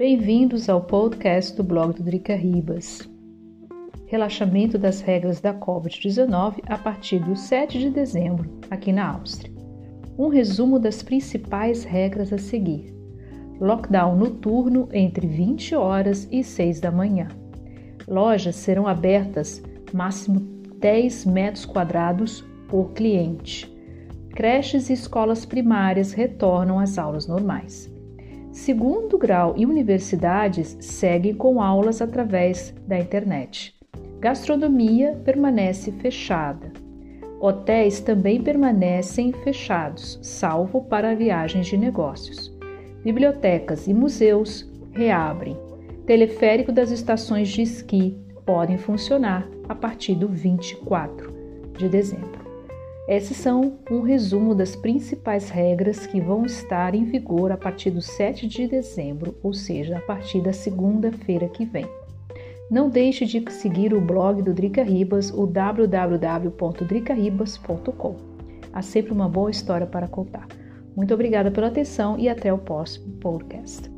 Bem-vindos ao podcast do blog do Drica Ribas. Relaxamento das regras da Covid-19 a partir do 7 de dezembro, aqui na Áustria. Um resumo das principais regras a seguir. Lockdown noturno entre 20 horas e 6 da manhã. Lojas serão abertas máximo 10 metros quadrados por cliente. Creches e escolas primárias retornam às aulas normais. Segundo grau e universidades seguem com aulas através da internet. Gastronomia permanece fechada. Hotéis também permanecem fechados, salvo para viagens de negócios. Bibliotecas e museus reabrem. Teleférico das estações de esqui podem funcionar a partir do 24 de dezembro. Esses são um resumo das principais regras que vão estar em vigor a partir do 7 de dezembro, ou seja, a partir da segunda-feira que vem. Não deixe de seguir o blog do Drica Ribas, o www.dricaribas.com. Há sempre uma boa história para contar. Muito obrigada pela atenção e até o próximo podcast.